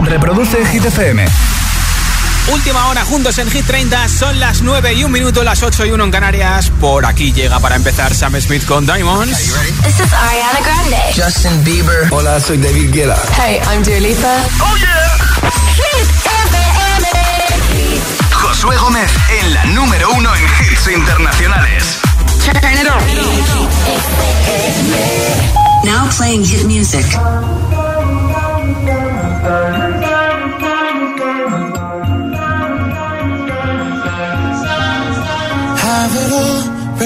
Reproduce Hit FM. Última hora juntos en Hit 30, son las 9 y un minuto, las 8 y 1 en Canarias. Por aquí llega para empezar Sam Smith con Diamonds. This is Ariana Grande. Justin Bieber. Hola, soy David Guetta. Hey, I'm Dua Lipa. ¡Oh, yeah! Hit FM. Josué Gómez en la número uno en hits internacionales. Turn it on. Now playing hit music.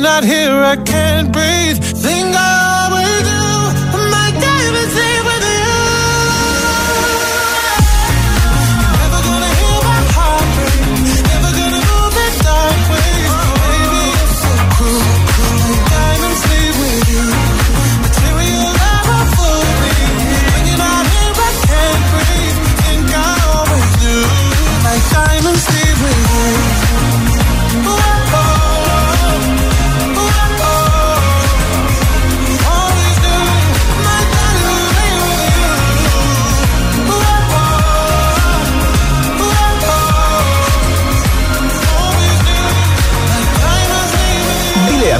not here, I can't breathe.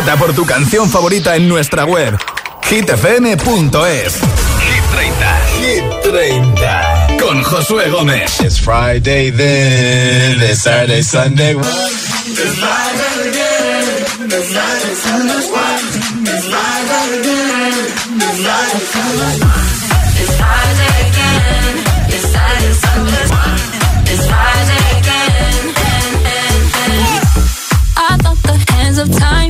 Vota por tu canción favorita en nuestra web hitfm.es. Hit 30. Hit 30. Con Josué Gómez. It's Friday then, it's Saturday, Sunday. It's Friday again. It's Saturday, Sunday. It's Friday again. I thought the hands of time would change me,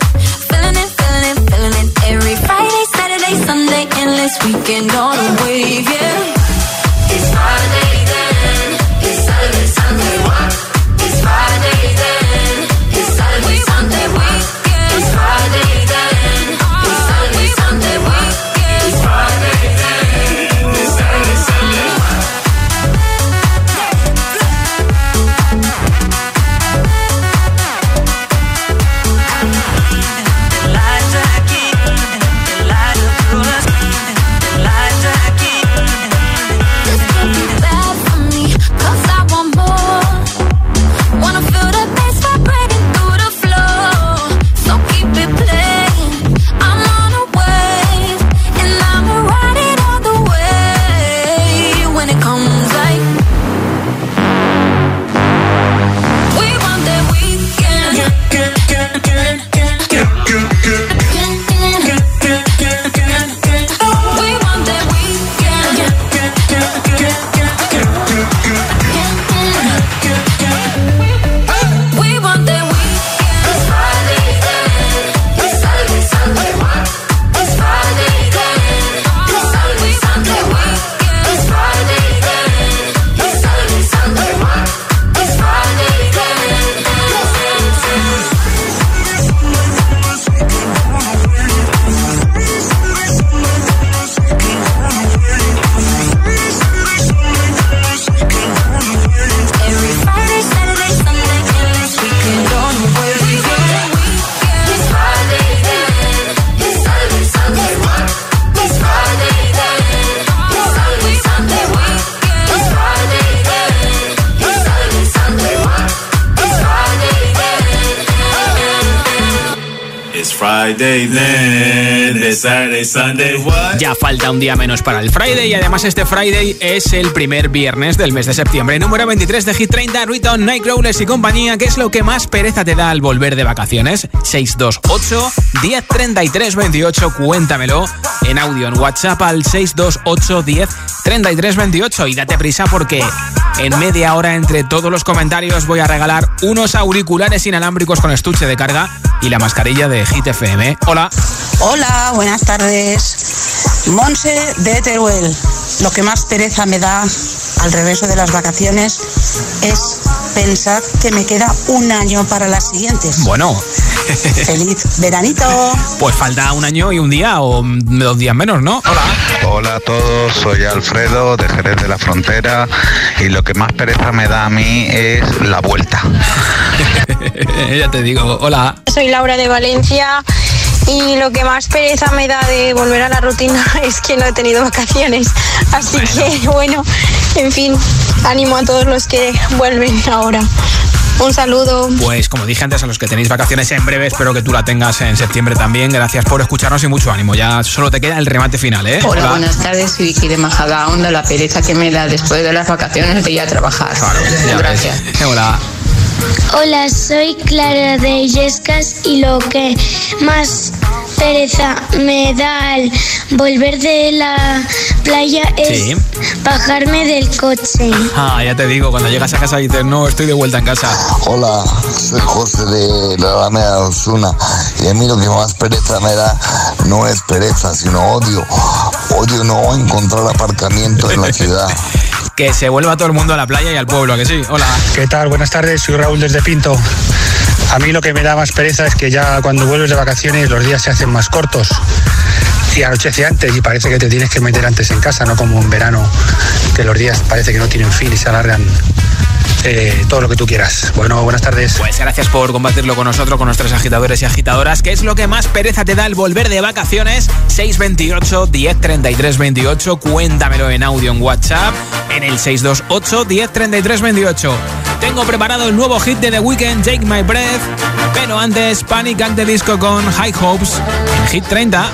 It's Friday then, it's Sunday, what? Ya falta un día menos para el Friday y además este Friday es el primer viernes del mes de septiembre. Número 23 de Hit 30, Riton, Nightcrawlers y compañía. ¿Qué es lo que más pereza te da al volver de vacaciones? 628 1033 28. Cuéntamelo en audio en WhatsApp al 628 10 33 28 y date prisa porque en media hora entre todos los comentarios voy a regalar unos auriculares inalámbricos con estuche de carga y la mascarilla de Hit FM. Hola. Hola, buenas tardes. Monse de Teruel. Lo que más pereza me da al regreso de las vacaciones es pensar que me queda un año para las siguientes. Bueno, Feliz veranito. pues falta un año y un día o dos días menos, ¿no? Hola. Hola a todos, soy Alfredo de Jerez de la Frontera y lo que más pereza me da a mí es la vuelta. ya te digo, hola. Soy Laura de Valencia Y lo que más pereza me da de volver a la rutina es que no he tenido vacaciones. Así que bueno, en fin, ánimo a todos los que vuelven ahora. Un saludo. Pues como dije antes, a los que tenéis vacaciones en breve, espero que tú la tengas en septiembre también. Gracias por escucharnos y mucho ánimo. Ya solo te queda el remate final, ¿eh? Hola, buenas tardes, soy Vicky de Majadahonda. La pereza que me da después de las vacaciones de ir a trabajar. Gracias. Hola. Hola, soy Clara de Illescas y lo que más pereza me da al volver de la playa es Sí. bajarme del coche. Ah, ya te digo, cuando llegas a casa dices, no, estoy de vuelta en casa. Hola, soy José de la Alameda de Osuna y a mí lo que más pereza me da no es pereza, sino odio. Odio no encontrar aparcamiento en la ciudad. Que se vuelva todo el mundo a la playa y al pueblo, ¿a que sí? Hola. ¿Qué tal? Buenas tardes, soy Raúl desde Pinto. A mí lo que me da más pereza es que ya cuando vuelves de vacaciones los días se hacen más cortos y anochece antes y parece que te tienes que meter antes en casa, no como en verano, que los días parece que no tienen fin y se alargan eh, todo lo que tú quieras. Bueno, buenas tardes. Pues gracias por compartirlo con nosotros, con nuestros agitadores y agitadoras. ¿Qué es lo que más pereza te da al volver de vacaciones? 628 10 33 28. Cuéntamelo en audio en WhatsApp en el 628 10 33 28. Tengo preparado el nuevo hit de The Weeknd, Take My Breath. Pero antes, Panic at the Disco con High Hopes en Hit 30.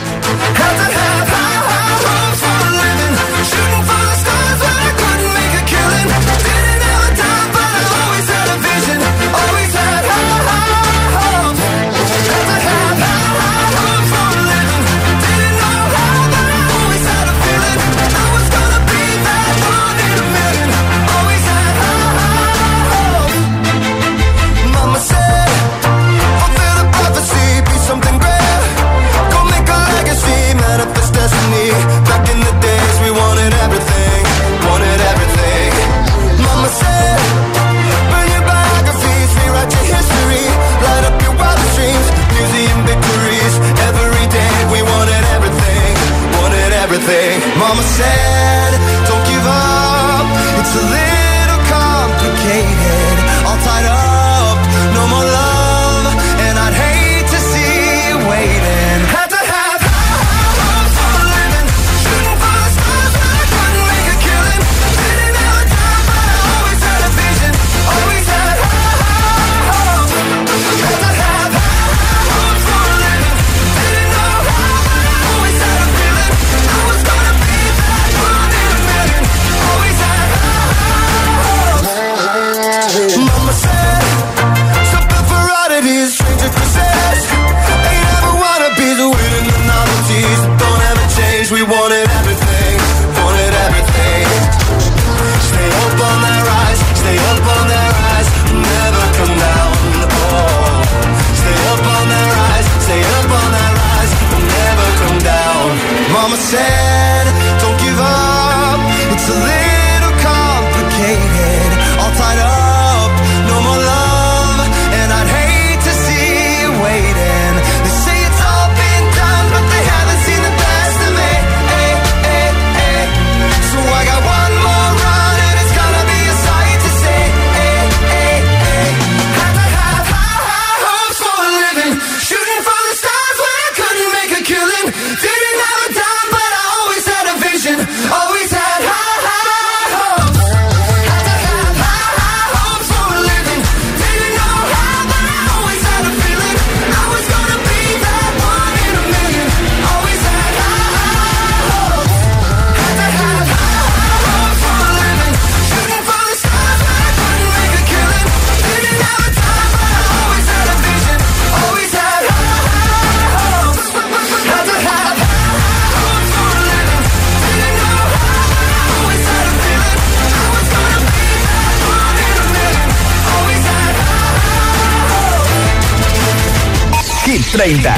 30,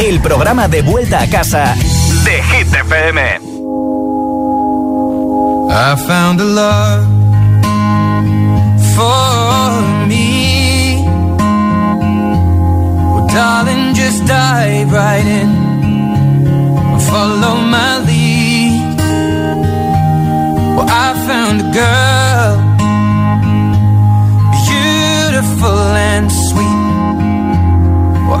el programa de vuelta a casa de Hit FM. I found a love for me. Well, darling, just dive right in. Follow my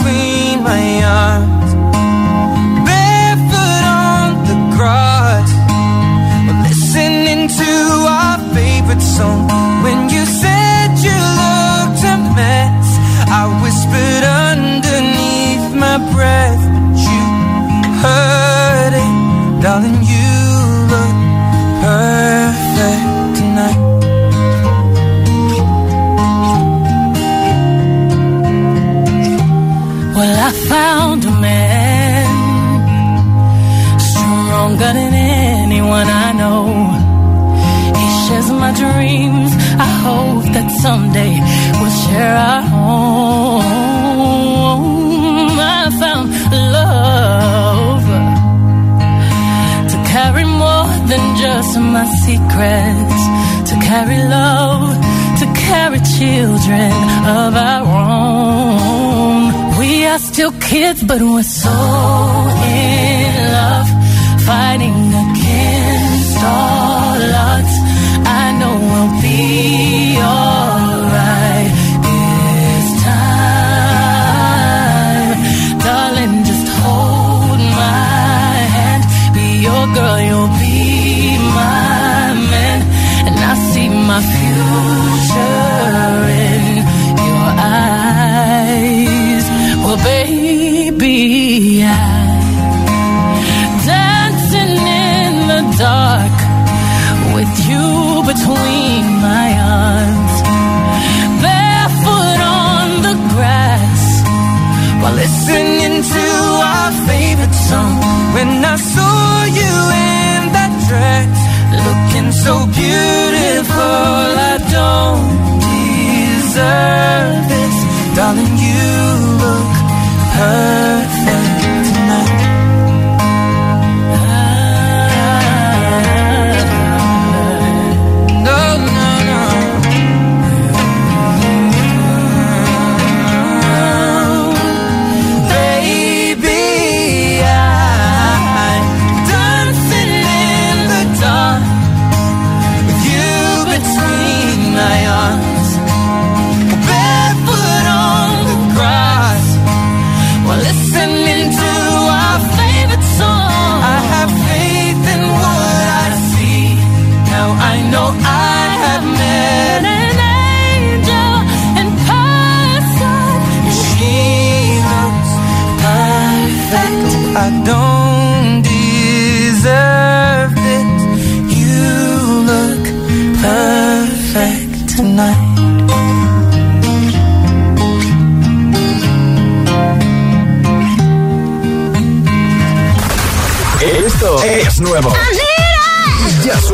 Between my arms. Barefoot on the grass, listening to our favorite song. Share our home. I found love to carry more than just my secrets, to carry love, to carry children of our own. We are still kids, but we're so in love, fighting against all odds. I know we'll be alright baby, I'm dancing in the dark with you between my arms, barefoot on the grass while listening to our favorite song. When I saw you in that dress, looking so beautiful, I don't deserve this, darling. You 看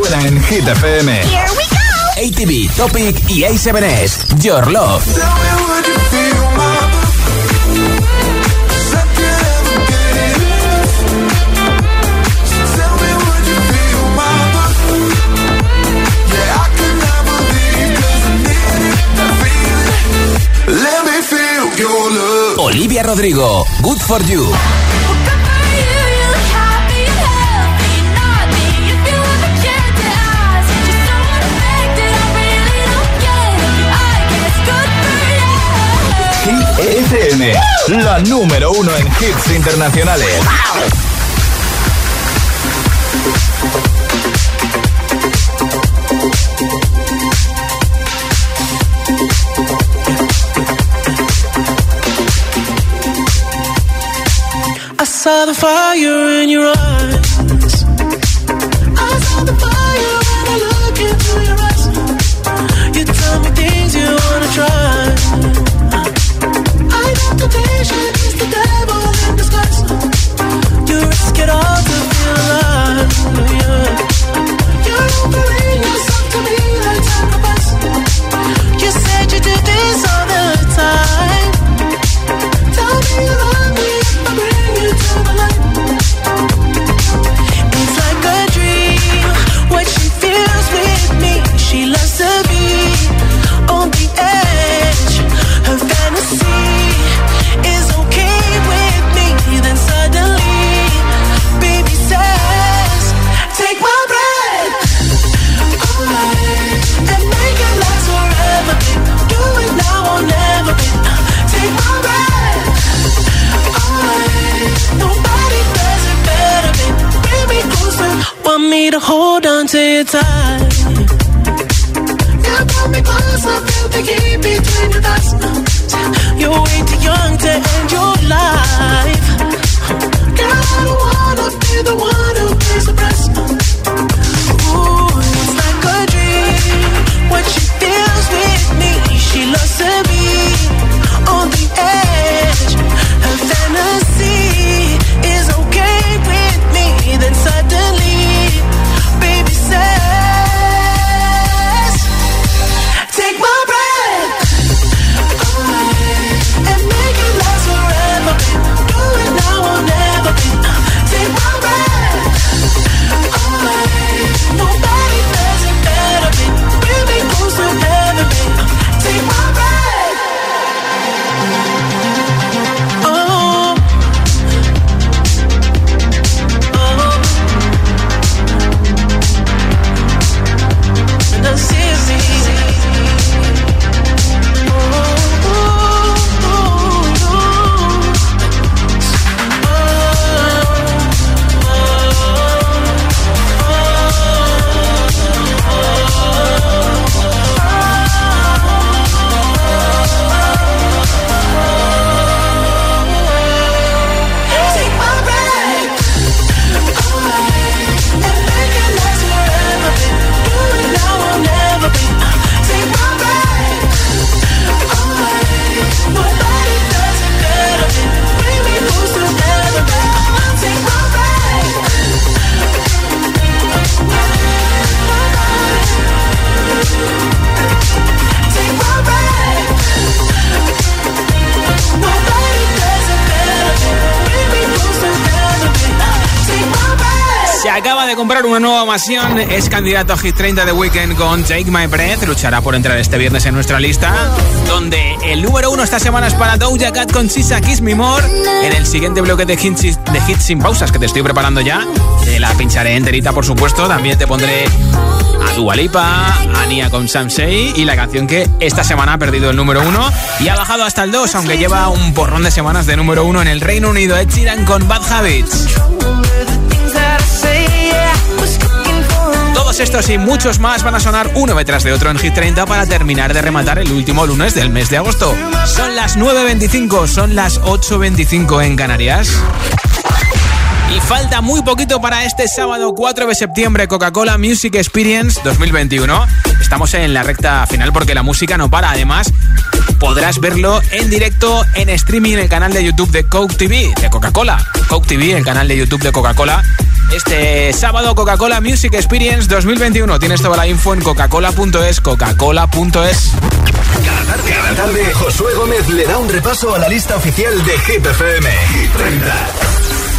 suena en Hit FM. ATV, Topic y A7S. Your Love. Let me feel your love. Olivia Rodrigo. Good for you. La número uno en hits internacionales. On to your tight. You pull me close, I feel the heat between your thighs. You're way too young to end your life. Es candidato a Hit 30 de Weekend con Take My Breath, luchará por entrar este viernes en nuestra lista, donde el número uno esta semana es para Doja Cat con Sisa Kiss Me More, en el siguiente bloque de hits, de hits sin pausas que te estoy preparando ya, te la pincharé enterita por supuesto, también te pondré a Dua Lipa, a Nia con Sam Shea y la canción que esta semana ha perdido el número uno y ha bajado hasta el 2, aunque lleva un porrón de semanas de número uno en el Reino Unido, Ed Sheeran con Bad Habits. Todos estos y muchos más van a sonar uno detrás de otro en Hit 30 para terminar de rematar el último lunes del mes de agosto. Son las 9.25, son las 8.25 en Canarias. Falta muy poquito para este sábado 4 de septiembre Coca-Cola Music Experience 2021. Estamos en la recta final porque la música no para. Además, podrás verlo en directo en streaming en el canal de YouTube de Coke TV, de Coca-Cola. Coke TV, el canal de YouTube de Coca-Cola. Este sábado Coca-Cola Music Experience 2021. Tienes toda la info en coca-cola.es, coca-cola.es. Cada tarde, Josué Gómez le da un repaso a la lista oficial de Hit FM. Hit 30.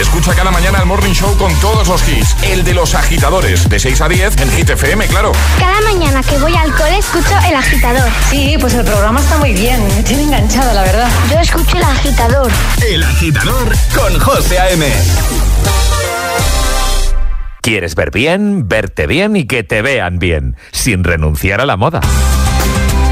Escucha cada mañana el Morning Show con todos los hits. El de los agitadores, de 6 a 10 en Hit FM, claro. Cada mañana que voy al cole escucho el agitador. Sí, pues el programa está muy bien. Me tiene enganchada, la verdad. Yo escucho el agitador. El agitador con José A.M. ¿Quieres ver bien, verte bien y que te vean bien, sin renunciar a la moda?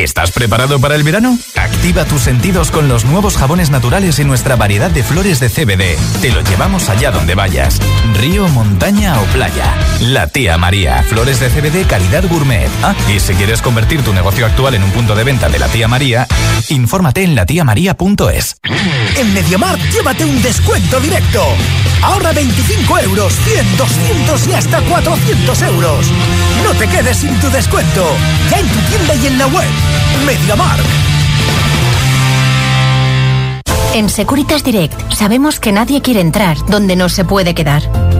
¿Estás preparado para el verano? Activa tus sentidos con los nuevos jabones naturales y nuestra variedad de flores de CBD. Te lo llevamos allá donde vayas. Río, montaña o playa. La tía María. Flores de CBD calidad gourmet. Ah, y si quieres convertir tu negocio actual en un punto de venta de la tía María, infórmate en latiamaría.es. En MediaMarkt llévate un descuento directo. Ahorra 25 euros, 100, 200 y hasta 400 euros. No te quedes sin tu descuento. Ya en tu tienda y en la web. MediaMarkt. En Securitas Direct sabemos que nadie quiere entrar donde no se puede quedar.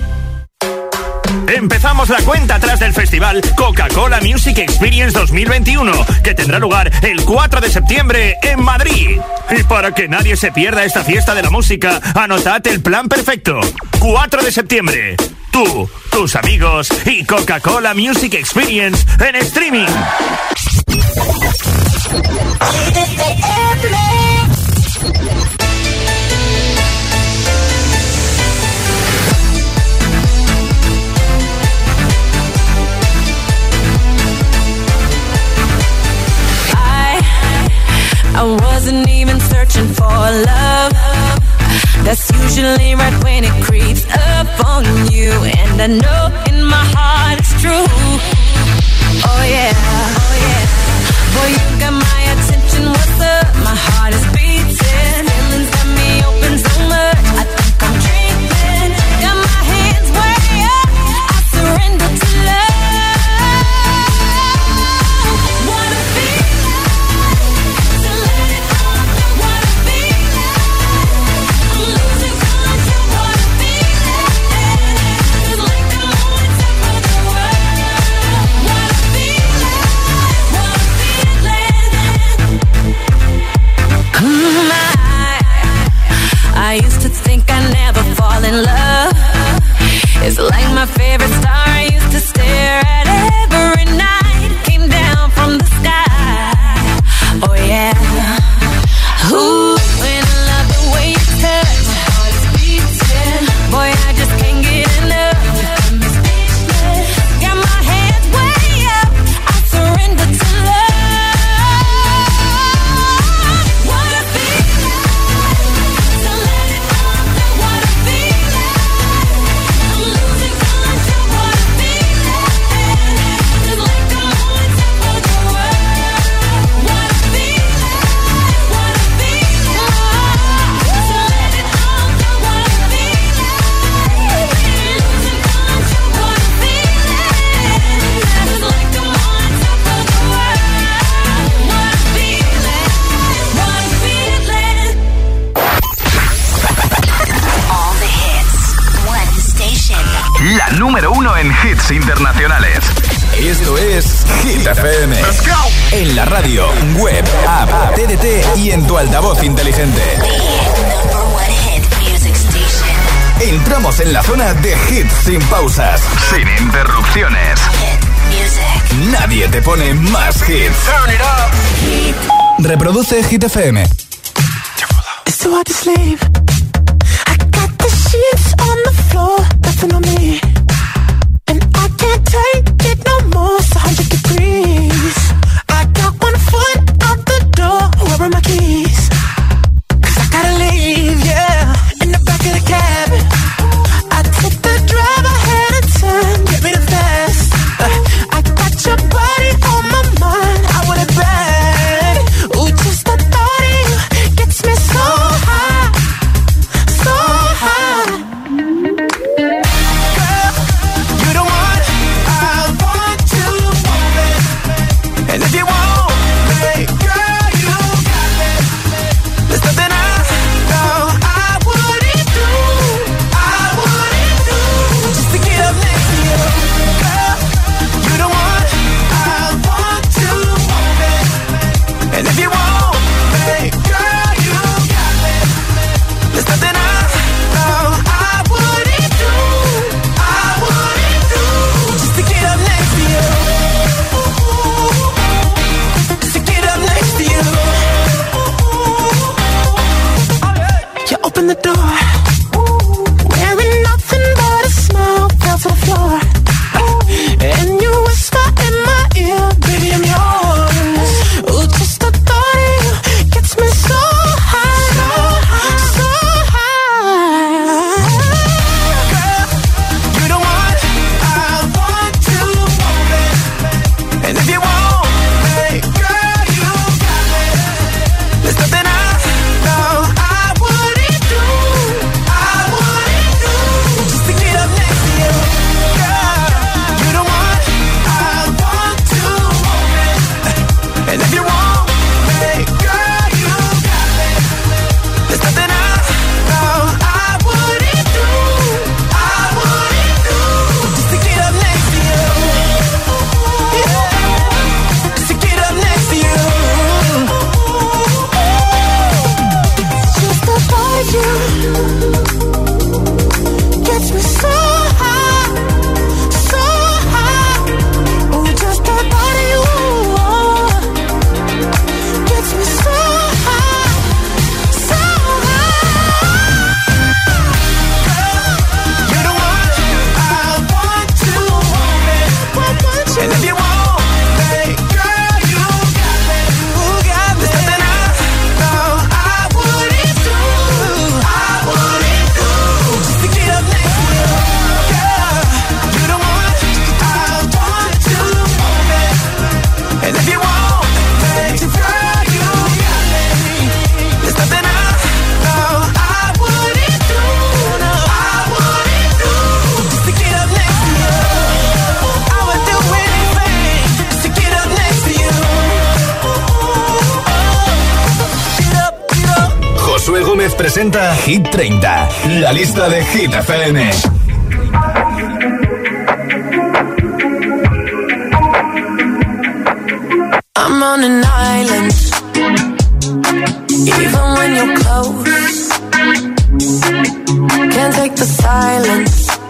Empezamos la cuenta atrás del festival Coca-Cola Music Experience 2021, que tendrá lugar el 4 de septiembre en Madrid. Y para que nadie se pierda esta fiesta de la música, anotad el plan perfecto. 4 de septiembre. Tú, tus amigos y Coca-Cola Music Experience en streaming. I wasn't even searching for love. That's usually right when it creeps up on you, and I know in my heart it's true. Y en tu altavoz inteligente. Entramos en la zona de hits sin pausas, sin interrupciones. Nadie te pone más hits. Reproduce Hit FM. It's too hard. I got the sheets on the floor, me. And I can't take it no more. It's 100 degrees. Door. Where are my keys? Lista de Hit FM. I'm on an island, even when you're close. Can't take the silence.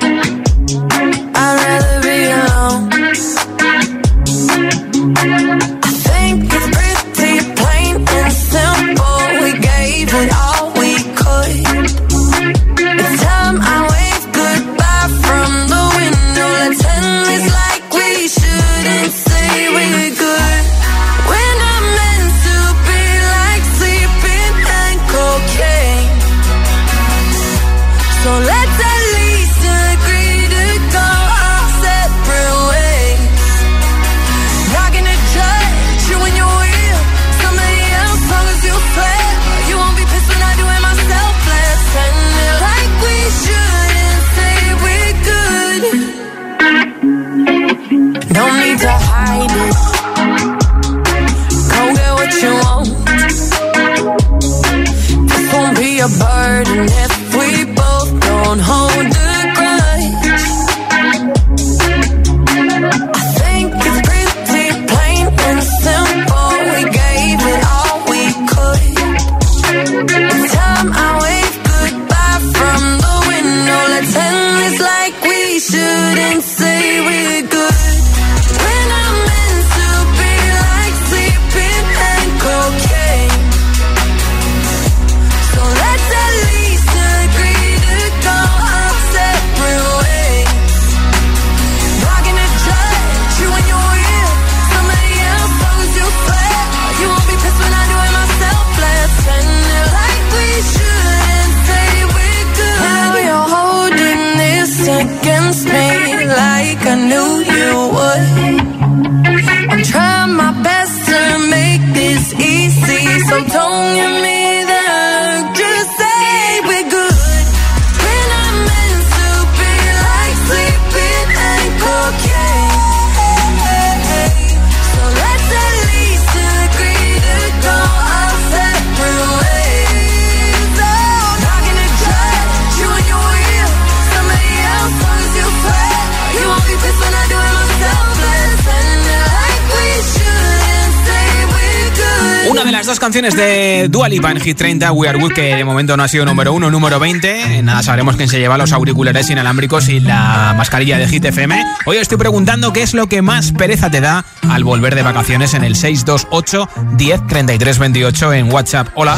Canciones de Dua Lipa en Hit 30, We Are Good, que de momento no ha sido número uno, número 20. Nada, sabremos quién se lleva los auriculares inalámbricos y la mascarilla de Hit FM. Hoy estoy preguntando qué es lo que más pereza te da al volver de vacaciones en el 628 10 33 28 en WhatsApp. Hola.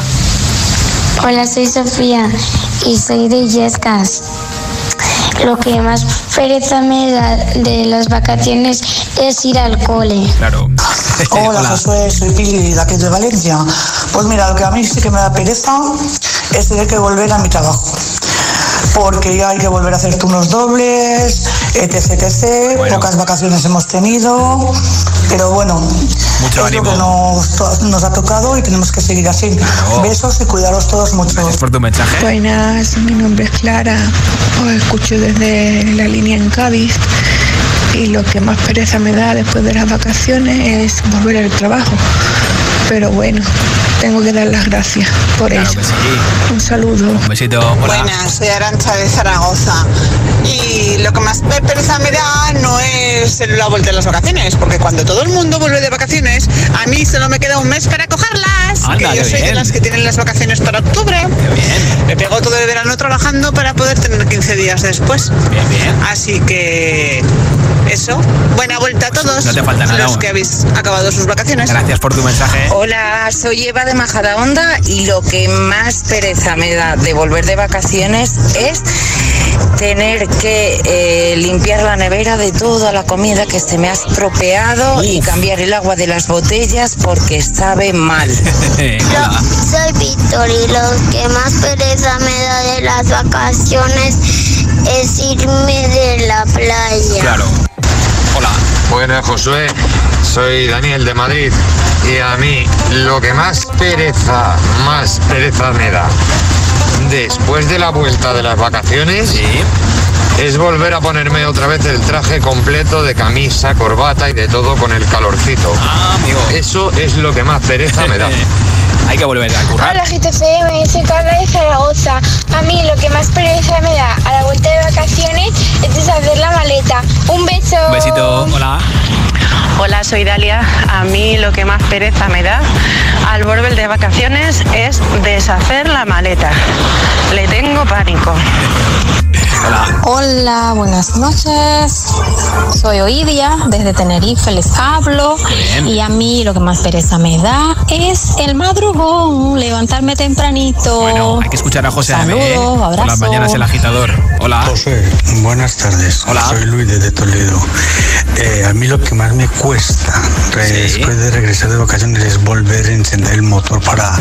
Hola, soy Sofía y soy de Yescas. Lo que más pereza me da de las vacaciones es ir al cole. Claro. Hola, Josué, soy Pili, de aquí de Valencia. Pues mira, lo que a mí sí que me da pereza es tener que volver a mi trabajo. Porque ya hay que volver a hacer turnos dobles, etc, etc. Pocas vacaciones hemos tenido, pero bueno, Mucho es lo que nos, nos, ha tocado y tenemos que seguir así. Besos y cuidaros todos mucho. Gracias por tu mensaje. Buenas, mi nombre es Clara, os escucho desde la línea en Cádiz y lo que más pereza me da después de las vacaciones es volver al trabajo. Pero bueno, tengo que dar las gracias por claro eso. Sí. Un saludo. Un besito. Hola. Buenas, soy Arancha de Zaragoza. Y lo que más pereza me da no es la vuelta de las vacaciones, porque cuando todo el mundo vuelve de vacaciones, a mí solo me queda un mes para cogerlas. Anda, que yo soy de las que tienen las vacaciones para octubre. Bien. Me pego todo el verano trabajando para poder tener 15 días después. Bien, bien. Así que eso, buena vuelta a todos no te falta nada los aún. que habéis acabado sus vacaciones. Gracias por tu mensaje. Hola, soy Eva de Majadahonda y lo que más pereza me da de volver de vacaciones es tener que eh, limpiar la nevera de toda la comida que se me ha estropeado y cambiar el agua de las botellas porque sabe mal. Soy Víctor y lo que más pereza me da de las vacaciones es irme de la playa. Claro. Hola. Buenas, Josué. Soy Daniel de Madrid y a mí lo que más pereza, más pereza me da después de la vuelta de las vacaciones es volver a ponerme otra vez el traje completo de camisa, corbata y de todo con el calorcito. Eso es lo que más pereza me da. Hay que volver a currar. Hola GTFM, soy Carla de Zaragoza. A mí lo que más pereza me da a la vuelta de vacaciones es deshacer la maleta. Un beso. Un besito. Hola. Hola, soy Dalia. A mí lo que más pereza me da al volver de vacaciones es deshacer la maleta. Le tengo pánico. Hola, buenas noches. Soy Oidia, desde Tenerife les hablo. Bien. Y a mí lo que más pereza me da es el madrugón, levantarme tempranito. Bueno, hay que escuchar a José ¿eh? Saludos, Por las mañanas el agitador. Hola. José, buenas tardes. Hola. Soy Luis desde Toledo. Eh, a mí lo que más me cuesta re- después de regresar de vacaciones es volver a encender el motor para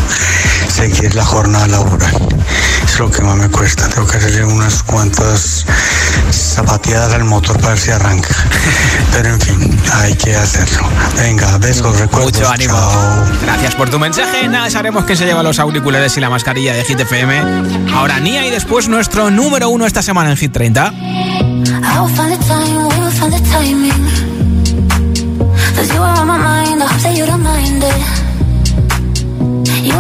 seguir la jornada laboral. Es lo que más me cuesta. Tengo que hacerle unas cuantas zapateadas al motor para ver si arranca. Pero en fin, hay que hacerlo. Venga, besos, recuerdos. Mucho ánimo. Chao. Gracias por tu mensaje. Nada, sabremos que se lleva los auriculares y la mascarilla de Hit FM. Ahora Nia y después nuestro número uno esta semana en Hit 30. I will find the time, we will find the timing. Cause you are on my mind, I hope that you don't mind it.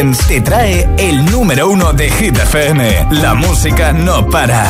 Te trae el número uno de Hit FM. La música no para.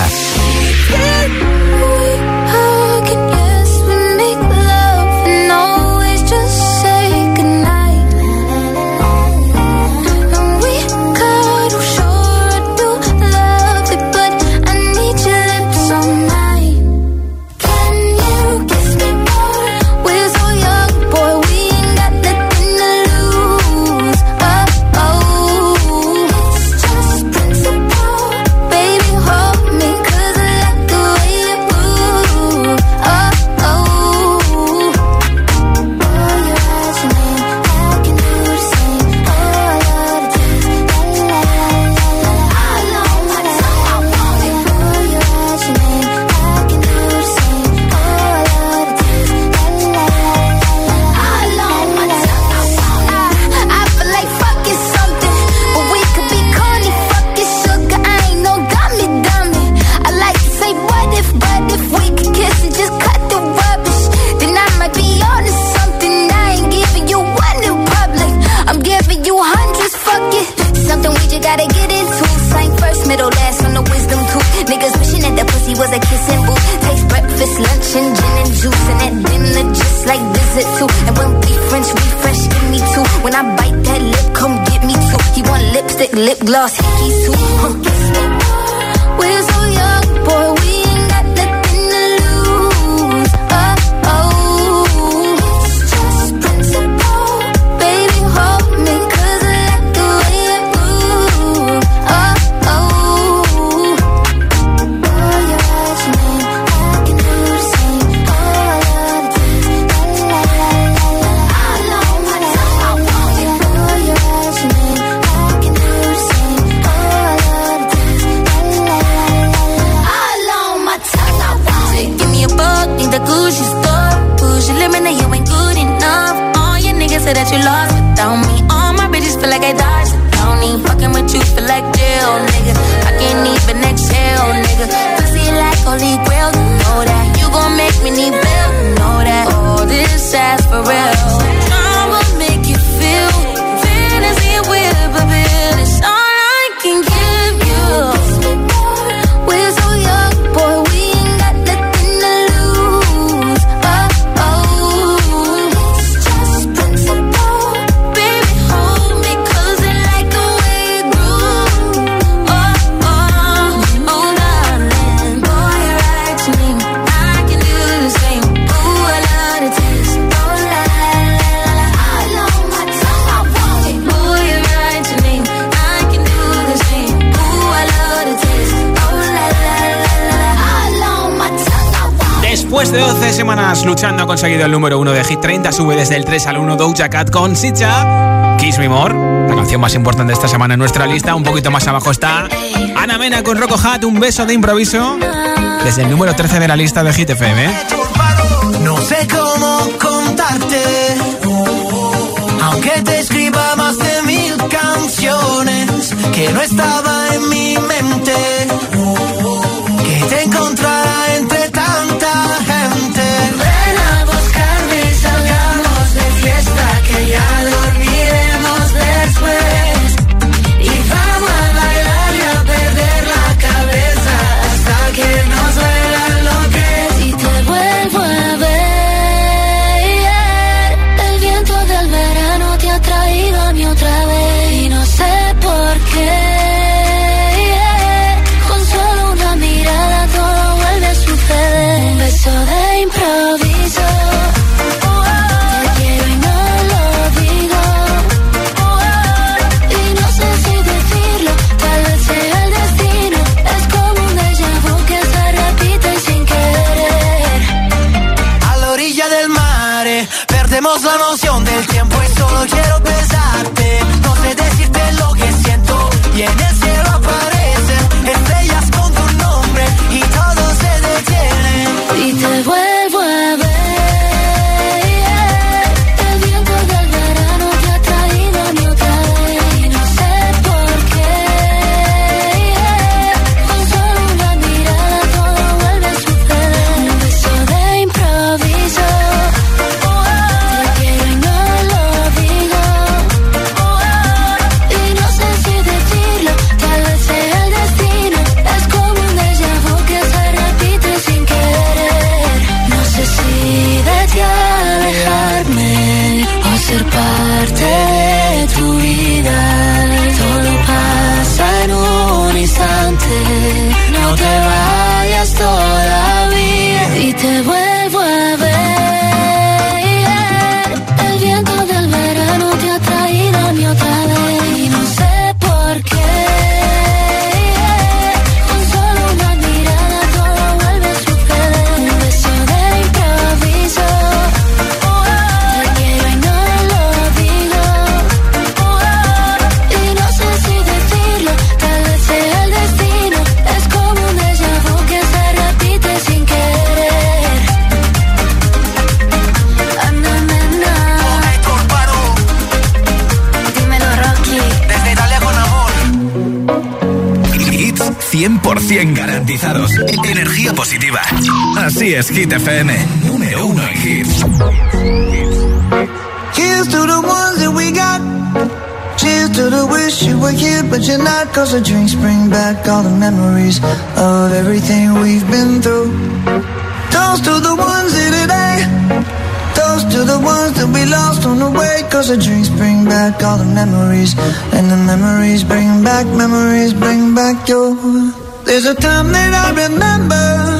holy grail, you know that. You gon' make me need bail, you know that. All this ass for real. Luchando ha conseguido el número uno de Hit 30. Sube desde el 3 al 1 Doja Cat con Sicha. Kiss Me More, la canción más importante de esta semana en nuestra lista. Un poquito más abajo está Ana Mena con Rocco Hat, un beso de improviso. Desde el número 13 de la lista de Hit FM. No sé cómo contarte, aunque te escriba más de mil canciones que no estaba en mi Así es, Hit FM. Número uno en hits. Here's to the ones that we got. Cheers to the wish you were here, but you're not. Cause the drinks bring back all the memories of everything we've been through. Toast to the ones here today. Toast to the ones that we lost on the way. Cause the drinks bring back all the memories. And the memories bring back, memories bring back your. There's a time that I remember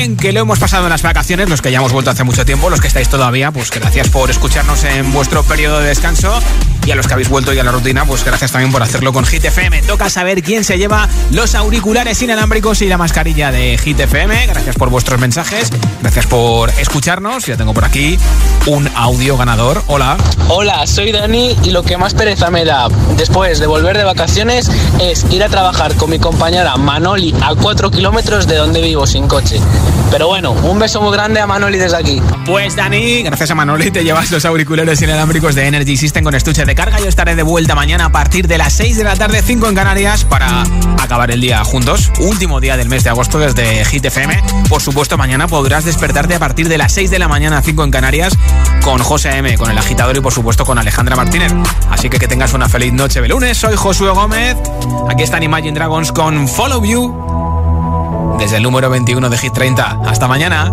Bien que lo hemos pasado en las vacaciones, los que ya hemos vuelto hace mucho tiempo, los que estáis todavía, pues gracias por escucharnos en vuestro periodo de descanso. Y a los que habéis vuelto ya a la rutina, pues gracias también por hacerlo con Hit. Toca saber quién se lleva los auriculares inalámbricos y la mascarilla de Hit. Gracias por vuestros mensajes, gracias por escucharnos. Ya tengo por aquí un audio ganador. Hola. Hola, soy Dani y lo que más pereza me da después de volver de vacaciones es ir a trabajar con mi compañera Manoli a 4 kilómetros de donde vivo sin coche. Pero bueno, un beso muy grande a Manoli desde aquí. Pues Dani, gracias a Manoli te llevas los auriculares inalámbricos de Energy System con estuche de carga. Yo estaré de vuelta mañana a partir de las 6 de la tarde, 5 en Canarias, para acabar el día juntos. Último día del mes de agosto desde Hit FM. Por supuesto, mañana podrás despertarte a partir de las 6 de la mañana, 5 en Canarias, con José M, con el agitador y por supuesto con Alejandra Martínez. Así que que tengas una feliz noche de lunes. Soy Josué Gómez. Aquí están Imagine Dragons con Follow You. Desde el número 21 de Hit 30. Hasta mañana.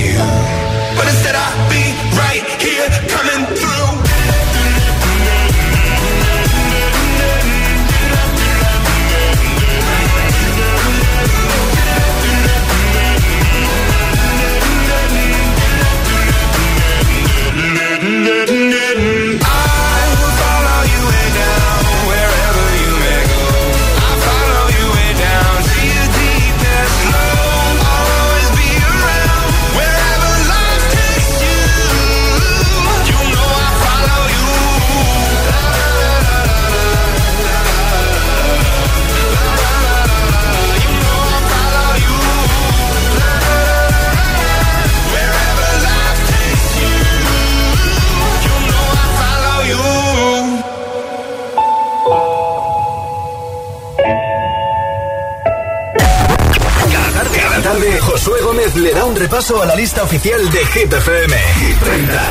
Repaso a la lista oficial de Hit FM. Hit 30.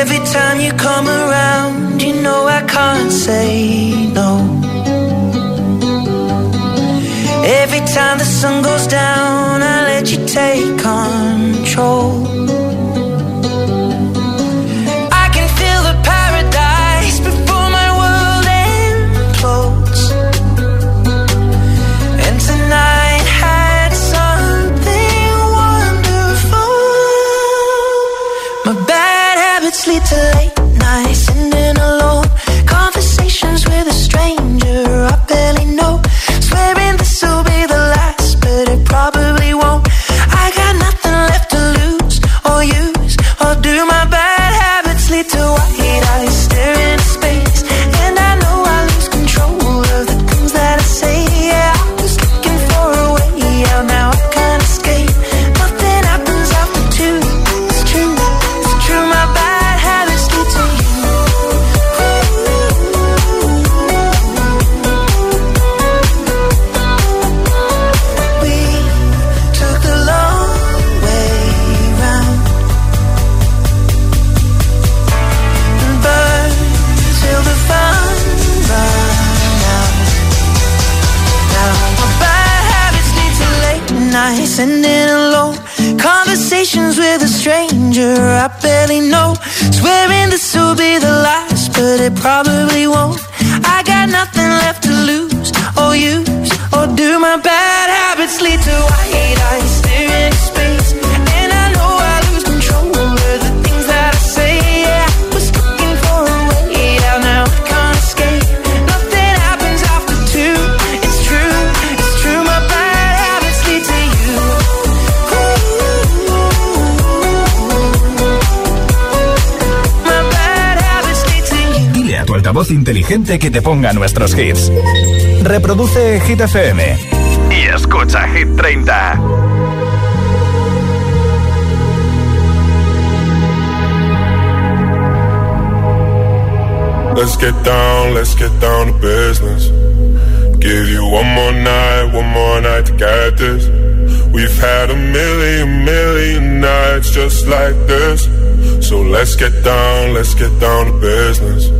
Every time you come around, you know I can't say no. Every time the sun goes down, I let you take control. Inteligente que te ponga nuestros hits. Reproduce Hit FM y escucha Hit 30. Let's get down, let's get down to business. Give you one more night, one more night to get this. We've had a million, million nights just like this. So let's get down, let's get down to business.